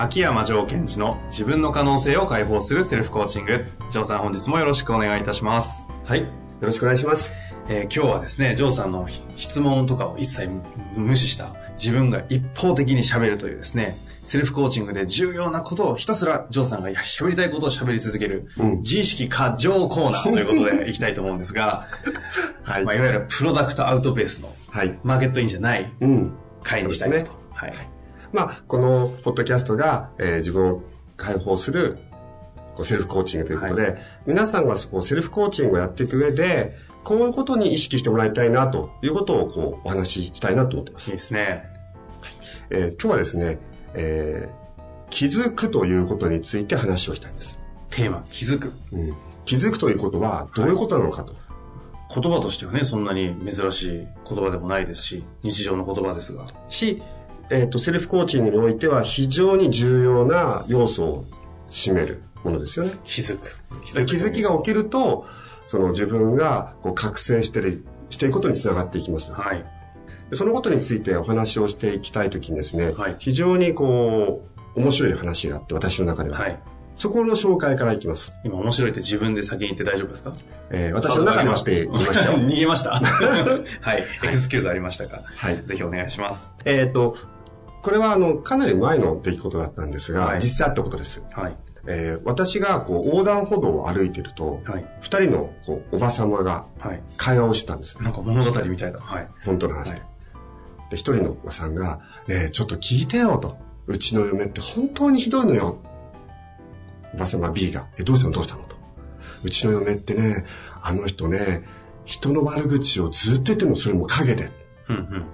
秋山城賢治の自分の可能性を解放するセルフコーチング城さん本日もよろしくお願いいたしますはい。よろしくお願いします。えー今日はですね、ジョーさんの質問とかを一切無視した自分が一方的に喋るというですね、セルフコーチングで重要なことをひたすらジョーさんが喋りたいことを喋り続ける、うん自意識過剰コーナーということでいきたいと思うんですが、はいまあ、いわゆるプロダクトアウトベースのはい。マーケットインじゃないうん。会にしたいなと。そうはい。まあ、このポッドキャストが、えー自分を解放するこうセルフコーチングということで、皆さんがこうセルフコーチングをやっていく上で、こういうことに意識してもらいたいなということをこうお話ししたいなと思ってます。いいですね。えー今日はですね、えー気づくということについて話をしたいんです。テーマ、気づく。うん、気づくということはどういうことなのかと。言葉としてはね、そんなに珍しい言葉でもないですし、日常の言葉ですが。し、えっ、と、セルフコーチングにおいては非常に重要な要素を占めるものですよね。気づく。気づきが起きると、その自分がこう覚醒してる、していくことにつながっていきます。はい。でそのことについてお話をしていきたいときにですね、はい非常にこう、面白い話があって、私の中では。はい。そこの紹介からいきます。今面白いって自分で先に言って大丈夫ですか？えー私の中ではって言いましたよ。逃げました。はい。エクスキューズありましたか？はい。ぜひお願いします。えっ、と、これはあの、かなり前の出来事だったんですが、はい実際あったことです。はい。えー私がこう横断歩道を歩いてると、はい。二人のこうおば様がはい。会話をしてたんですね。なんか物語みたいだ。はい。本当の話で。はいで、一人のおばさんが、ねえ、ちょっと聞いてよと。うちの嫁って本当にひどいのよ。おばさま B が、え、どうしたの？どうしたの？と。うちの嫁ってね、あの人ね、人の悪口をずっと言ってるの、それも陰で。うんうん。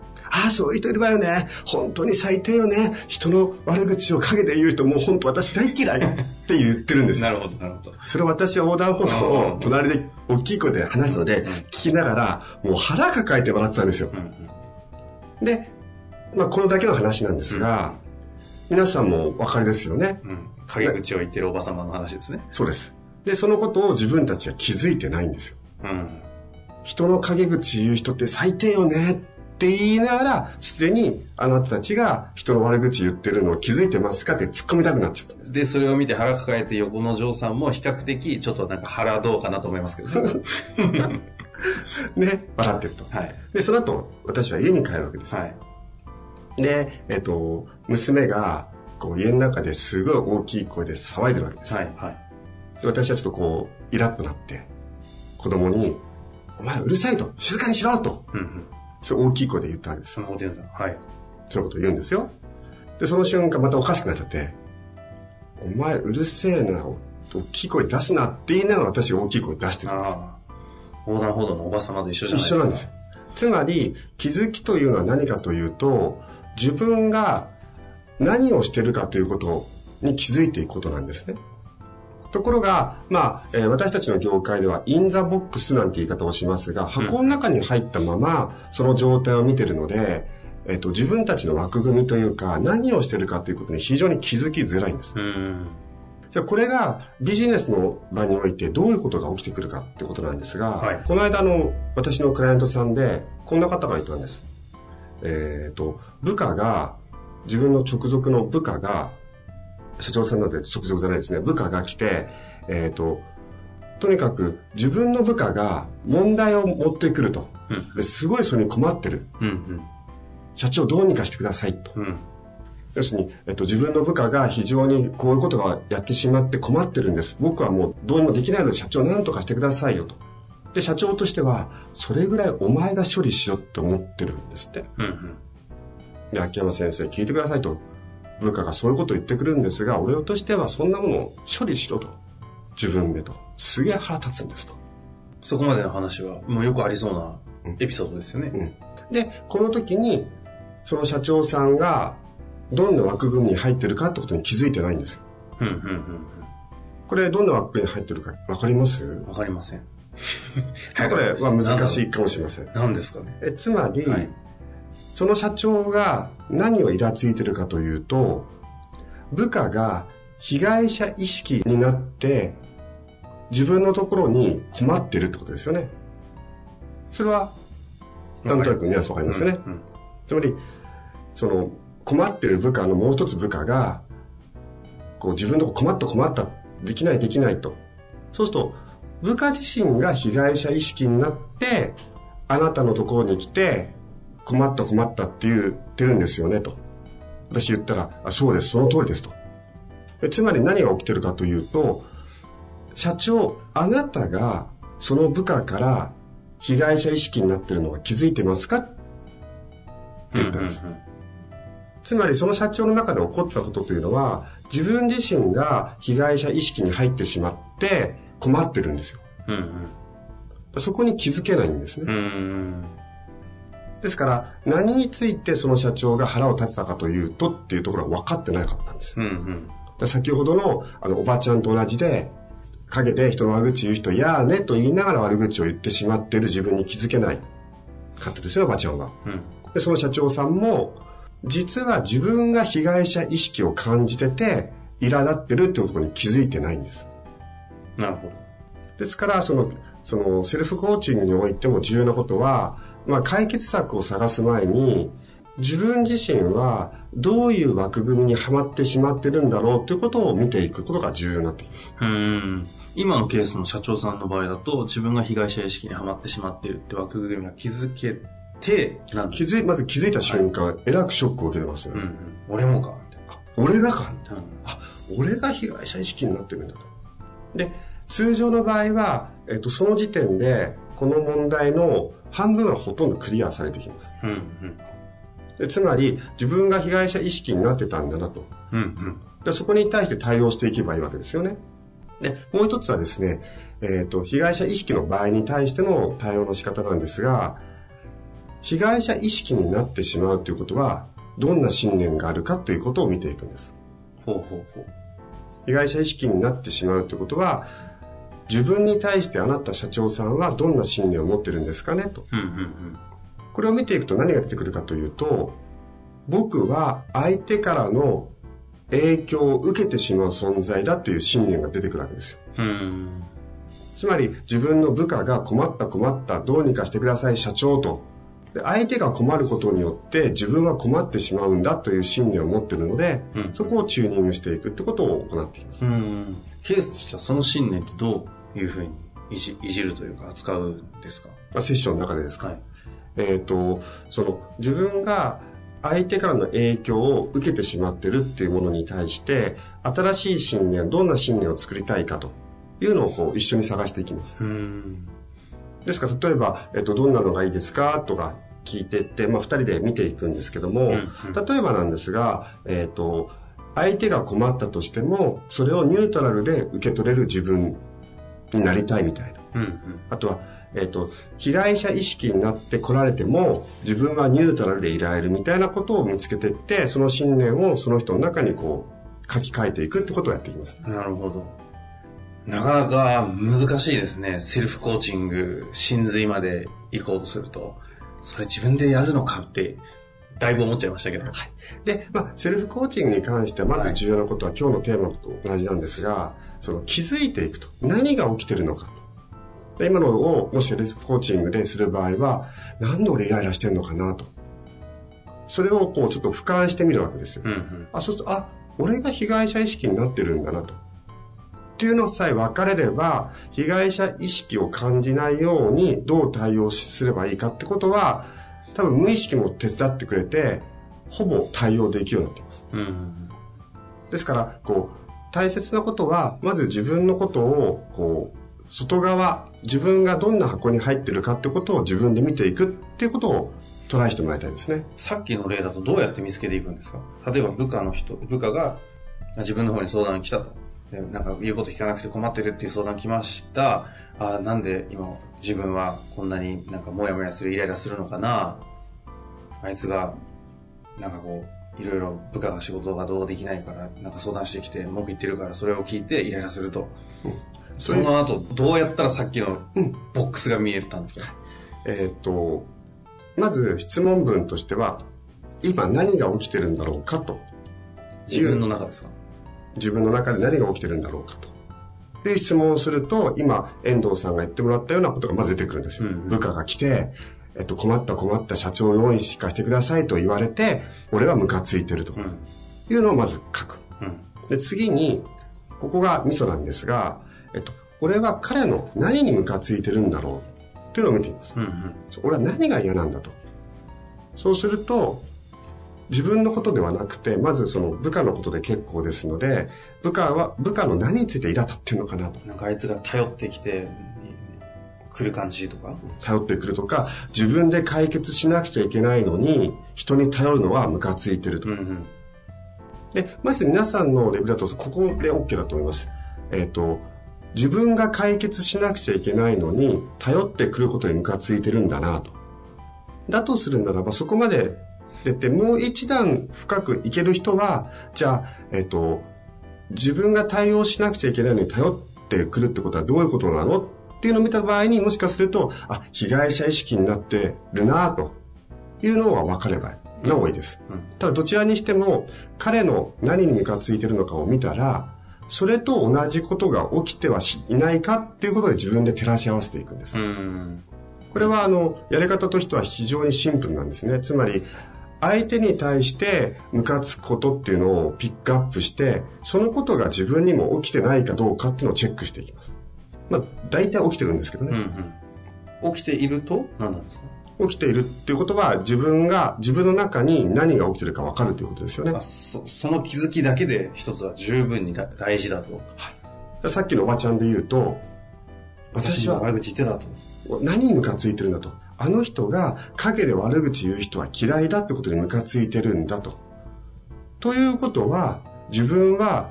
ああ、そういう人いるわよね。本当に最低よね。人の悪口を陰で言う人、もう本当私大嫌いって言ってるんですよ。なるほど、なるほど。それを私は横断歩道を隣で大きい声で話すので、聞きながら、もう腹抱えて笑ってたんですよ。で、まあ、このだけの話なんですが、皆さんもお分かりですよね。うん。陰口を言ってるおば様の話ですね。そうです。で、そのことを自分たちは気づいてないんですよ。うん。人の陰口言う人って最低よねって言いながら、すでにあなたたちが人の悪口言ってるのを気づいてますかって突っ込みたくなっちゃったんでそれを見て腹抱えて横の嬢さんも比較的ちょっとなんか腹どうかなと思いますけどね。ね、笑ってると。はい。で、その後、私は家に帰るわけですよ。はい。で、えっと、娘が、こう、家の中ですごい大きい声で騒いでるわけです。はい。はい。で私はちょっとこう、イラッとなって、子供に、お前うるさいと、静かにしろと、うんうん。そう大きい声で言ったわけですよ。そんなこと言うんだ。はい。そういうこと言うんですよ。で、その瞬間またおかしくなっちゃって、お前うるせえな、大きい声出すなって言いながら私が大きい声出してるんです。ああ。横断歩道のおば様と一緒じゃないですか。一緒なんですよ。つまり、気づきというのは何かというと、自分が何をしてるかということに気づいていくことなんですね。ところが、まあ、えー私たちの業界では、 in the box なんて言い方をしますが、箱の中に入ったまま、その状態を見てるので、えっと、自分たちの枠組みというか、何をしてるかということに非常に気づきづらいんです。うん。じゃあこれがビジネスの場においてどういうことが起きてくるかってことなんですが、はいこの間の私のクライアントさんでこんな方がいたんです。えっ、と、部下が、自分の直属の部下が、社長さんなので直属じゃないですね、部下が来て、えっ、と、とにかく自分の部下が問題を持ってくると。うんですごいそれに困ってる。うん。社長どうにかしてくださいと。うん。うん。要するに、えっと、自分の部下が非常にこういうことがやってしまって困ってるんです。僕はもうどうにもできないので社長何とかしてくださいよと。で、社長としては、それぐらいお前が処理しろって思ってるんですって。うん。うん。で、秋山先生聞いてくださいと。部下がそういうことを言ってくるんですが、俺としてはそんなものを処理しろと。自分でと。すげえ腹立つんですと。そこまでの話は、もうよくありそうなエピソードですよね。うん。で、この時に、その社長さんが、どんな枠組みに入ってるかってことに気づいてないんですよ。うん、うん、うんこれ、どんな枠組みに入ってるかわかります？うん。わかりません。これは難しいかもしれません。何ですかね。えつまり、はいその社長が何をイラついてるかというと、部下が被害者意識になって、自分のところに困ってるってことですよね。それは、なんとなく皆さんわかりますよね。うんうんつまり、その、困ってる部下のもう一つ部下が、こう自分のとこ困った困った、できないできないと。そうすると、部下自身が被害者意識になって、あなたのところに来て、困った困ったって言ってるんですよね、と。私言ったら、あそうです、その通りですと。えつまり何が起きてるかというと、社長、あなたがその部下から被害者意識になってるのが気づいてますか？って言ったんです。うんうんつまりその社長の中で起こってたことというのは、自分自身が被害者意識に入ってしまって困ってるんですよ。うんそこに気づけないんですね。うん。うん。ですから、何についてその社長が腹を立てたかというとっていうところは分かってなかったんです。うんうん。で先ほどのあのおばちゃんと同じで、陰で人の悪口言う人、やーねと言いながら悪口を言ってしまっている自分に気づけないかったですよ、おばちゃんは。うん。で、その社長さんも、実は自分が被害者意識を感じてて、苛立ってるってことに気づいてないんです。なるほど。ですから、その、その、セルフコーチングにおいても重要なことは、まあ、解決策を探す前に、自分自身はどういう枠組みにはまってしまってるんだろうということを見ていくことが重要になってきます。うん。今のケースの社長さんの場合だと、自分が被害者意識にはまってしまっているって枠組みが気づけて、なん気づい、まず気づいた瞬間、えらくショックを受けてますよね。うんうん。俺もか、みたいな。俺がか？うんあ、俺が被害者意識になってるんだと。で、通常の場合は、えっと、その時点で、この問題の半分はほとんどクリアされてきます。うんうん。でつまり、自分が被害者意識になってたんだなと。うんうん。でそこに対して対応していけばいいわけですよね。で、もう一つはですね、えっ、と、被害者意識の場合に対しての対応の仕方なんですが、被害者意識になってしまうということは、どんな信念があるかということを見ていくんです。ほうほうほう。被害者意識になってしまうということは、自分に対してあなた社長さんはどんな信念を持ってるんですかねと。うんうんこれを見ていくと何が出てくるかというと、僕は相手からの影響を受けてしまう存在だという信念が出てくるわけですよ。うん。うん。つまり自分の部下が困った困ったどうにかしてください社長と。で相手が困ることによって自分は困ってしまうんだという信念を持っているので、うんそこをチューニングしていくってことを行っていきます。うん。ケースとしてはその信念ってどういうふうにいじいじるというか扱うんですか？まあセッションの中でですか？はい。えっ、と、その自分が相手からの影響を受けてしまってるっていうものに対して、新しい信念、どんな信念を作りたいかというのをこう一緒に探していきます。うん。ですから、例えば、えっ、と、どんなのがいいですかとか聞いていって、まあ、二人で見ていくんですけども、うんうん例えばなんですが、えっ、と、相手が困ったとしても、それをニュートラルで受け取れる自分になりたいみたいな。うんうん。あとは、えっ、と、被害者意識になって来られても、自分はニュートラルでいられるみたいなことを見つけていって、その信念をその人の中にこう、書き換えていくってことをやっていきます。なるほど。なかなか難しいですね。セルフコーチング、真髄まで行こうとすると。それ自分でやるのかって、だいぶ思っちゃいましたけど。で、まあ、セルフコーチングに関しては、まず重要なことは、今日のテーマと同じなんですが、その気づいていくと。何が起きてるのか今のを、もしセルフコーチングでする場合は、なんで俺イライラしてんのかなと。それをこう、ちょっと俯瞰してみるわけですよ。うんうん。あ、そうすると、あ、俺が被害者意識になってるんだなと。っていうのさえ分かれれば、被害者意識を感じないようにどう対応すればいいかってことは、多分無意識も手伝ってくれて、ほぼ対応できるようになっています。うんうん。ですから、こう、大切なことは、まず自分のことを、こう、外側、自分がどんな箱に入ってるかってことを自分で見ていくっていうことをトライしてもらいたいですね。さっきの例だとどうやって見つけていくんですか？例えば部下の人、部下が自分の方に相談に来たと。なんか言うこと聞かなくて困ってるっていう相談来ました。あなんで今自分はこんなになんかモヤモヤする、イライラするのかな？あいつが、なんかこう、いろいろ部下が仕事がどうできないから、なんか相談してきて文句言ってるから、それを聞いてイライラすると。その後、どうやったらさっきのボックスが見えたんですか、えっ、と、まず質問文としては、今何が起きてるんだろうかと。自分の中ですか？自分の中で何が起きてるんだろうかと。で、質問をすると、今、遠藤さんが言ってもらったようなことがまず出てくるんですよ。うん部下が来て、えっと、困った困った社長をしかしてくださいと言われて、俺はムカついてるとうん。いうのをまず書く。うん。で、次に、ここがミソなんですが、えっと、俺は彼の何にムカついてるんだろうっていうのを見ています。うん。うん。俺は何が嫌なんだと。そうすると、自分のことではなくて、まずその部下のことで結構ですので、部下は、部下の何について苛立ってるのかなと。なんかあいつが頼ってきて、来る感じとか？頼ってくるとか、自分で解決しなくちゃいけないのに、人に頼るのはムカついてると。うんうん。で、まず皆さんのレベルだと、ここで OK だと思います。えっ、と、自分が解決しなくちゃいけないのに、頼ってくることにムカついてるんだなと。だとするならば、そこまで出て、もう一段深くいける人は、じゃあ、えっ、と、自分が対応しなくちゃいけないのに頼ってくるってことはどういうことなの？っていうのを見た場合にもしかすると、あ、被害者意識になってるなというのが分かれば、なおいいです。ただどちらにしても、彼の何にムカついてるのかを見たら、それと同じことが起きてはしいないかっていうことで自分で照らし合わせていくんです。うん。これはあの、やり方としては非常にシンプルなんですね。つまり、相手に対してムカつくことっていうのをピックアップして、そのことが自分にも起きてないかどうかっていうのをチェックしていきます。まあ、大体起きてるんですけどね。うんうん。起きていると何なんですか？起きているっていうことは自分が、自分の中に何が起きてるか分かるということですよねあ。そその気づきだけで一つは十分にだ大事だと。さっきのおばちゃんで言うと、私は悪口言ってたと。何にムカついてるんだと。あの人が陰で悪口言う人は嫌いだってことにムカついてるんだと。ということは、自分は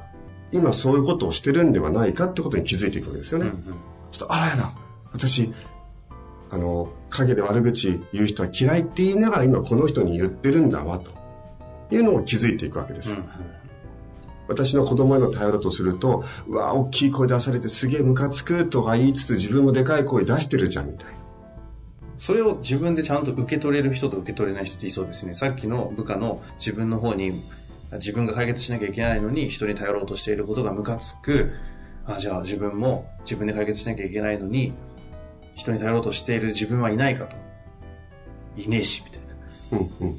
今そういうことをしてるんではないかってことに気づいていくわけですよね。うんうんちょっと、あらやだ。私、あの、陰で悪口言う人は嫌いって言いながら今この人に言ってるんだわ、というのを気づいていくわけです。うんうん私の子供への対応だとすると、うわ、大きい声出されてすげえムカつくとか言いつつ自分もでかい声出してるじゃん、みたいな。それを自分でちゃんと受け取れる人と受け取れない人っていそうですね。さっきの部下の自分の方に自分が解決しなきゃいけないのに人に頼ろうとしていることがムカつく。あ、じゃあ自分も自分で解決しなきゃいけないのに人に頼ろうとしている自分はいないかと。いねえし、みたいな。うん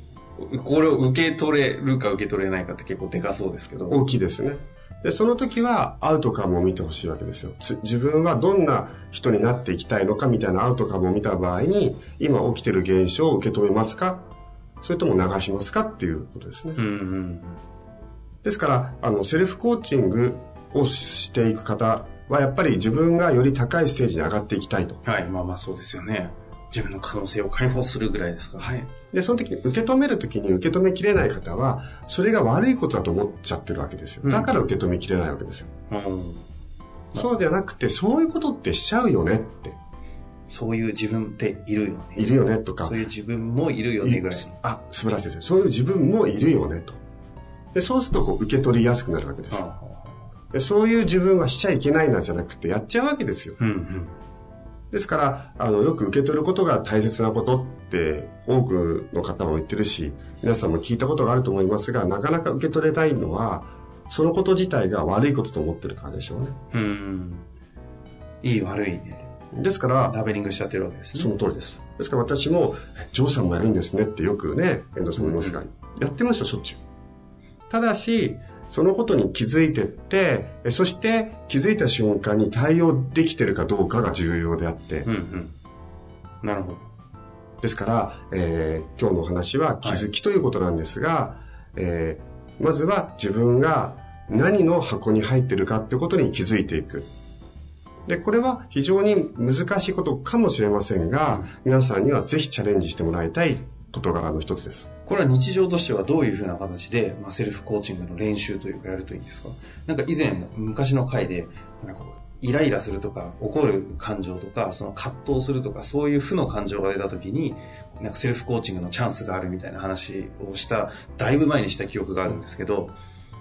うん。これを受け取れるか受け取れないかって結構でかそうですけど。大きいですね。で、その時はアウトカムを見てほしいわけですよ。つ自分はどんな人になっていきたいのかみたいなアウトカムを見た場合に、今起きてる現象を受け止めますか？それとも流しますかっていうことですね。うんうん。ですから、あの、セルフコーチングをしていく方は、やっぱり自分がより高いステージに上がっていきたいと。はい、まあまあそうですよね。自分の可能性を解放するぐらいですからね。で、その時に受け止める時に受け止めきれない方は、それが悪いことだと思っちゃってるわけですよ。だから受け止めきれないわけですよ。うんそうじゃなくて、そういうことってしちゃうよねって。そういう自分っているよね。いるよねとかそういう自分もいるよねぐらいの。あ、素晴らしいですよ。そういう自分もいるよねと。でそうするとこう受け取りやすくなるわけです。はでそういう自分はしちゃいけないなじゃなくてやっちゃうわけですよ。あうんうん。ですから、あの、よく受け取ることが大切なことって多くの方も言ってるし、皆さんも聞いたことがあると思いますが、なかなか受け取れないのは、そのこと自体が悪いことと思ってるからでしょうね。うん。いい悪いね。ですから、ラベリングしちゃってるわけですね。その通りです。ですから私も、ジョーさんもやるんですねってよくね、遠藤さんも言いますが、やってました、しょっちゅう。ただし、そのことに気づいてって、えそして気づいた瞬間に対応できてるかどうかが重要であって、うんうん。なるほど。ですから、えー今日のお話は気づきということなんですが、えーまずは自分が何の箱に入ってるかってことに気づいていく。で、これは非常に難しいことかもしれませんが、皆さんにはぜひチャレンジしてもらいたい事柄の一つです。これは日常としてはどういうふうな形で、まあ、セルフコーチングの練習というかやるといいんですか？なんか以前、昔の回で、なんかイライラするとか、怒る感情とか、その葛藤するとか、そういう負の感情が出た時に、なんかセルフコーチングのチャンスがあるみたいな話をした、だいぶ前にした記憶があるんですけど、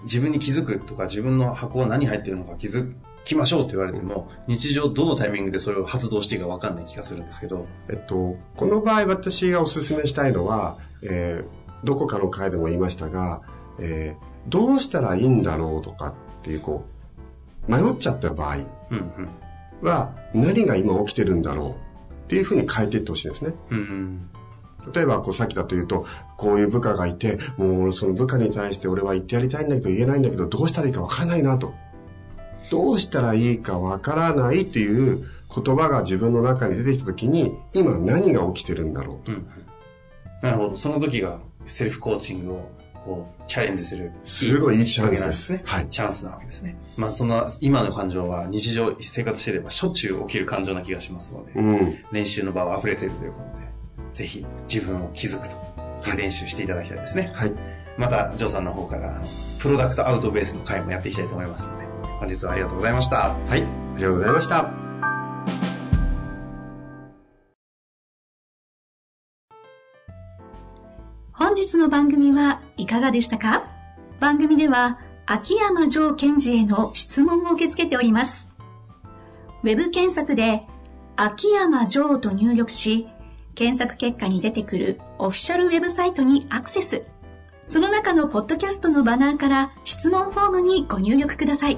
自分に気づくとか、自分の箱は何入ってるのか気づきましょうと言われても、日常どのタイミングでそれを発動していいか分かんない気がするんですけど、えっと、この場合私がお勧めしたいのは、えーどこかの回でも言いましたが、えーどうしたらいいんだろうとかっていう、こう、迷っちゃった場合うんは、何が今起きてるんだろうっていうふうに変えていってほしいんですね。うん。うん例えば、こう、さっきだと言うと、こういう部下がいて、もうその部下に対して俺は言ってやりたいんだけど言えないんだけど、どうしたらいいかわからないなと。どうしたらいいかわからないっていう言葉が自分の中に出てきたときに、今何が起きてるんだろうと。うんうんなるほど。その時がセルフコーチングをこうチャレンジする。すごいいいチャンスですね。はいチャンスなわけですね。まあその今の感情は日常生活していればしょっちゅう起きる感情な気がしますので、うん。練習の場は溢れているということで、ぜひ自分を気づくという練習していただきたいですね。はい。また、ジョーさんの方から、プロダクトアウトベースの回もやっていきたいと思いますので、本日はありがとうございました。はい。ありがとうございました。本日の番組はいかがでしたか？番組では秋山城賢治への質問を受け付けております。ウェブ検索で秋山城と入力し、検索結果に出てくるオフィシャルウェブサイトにアクセス。その中のポッドキャストのバナーから質問フォームにご入力ください。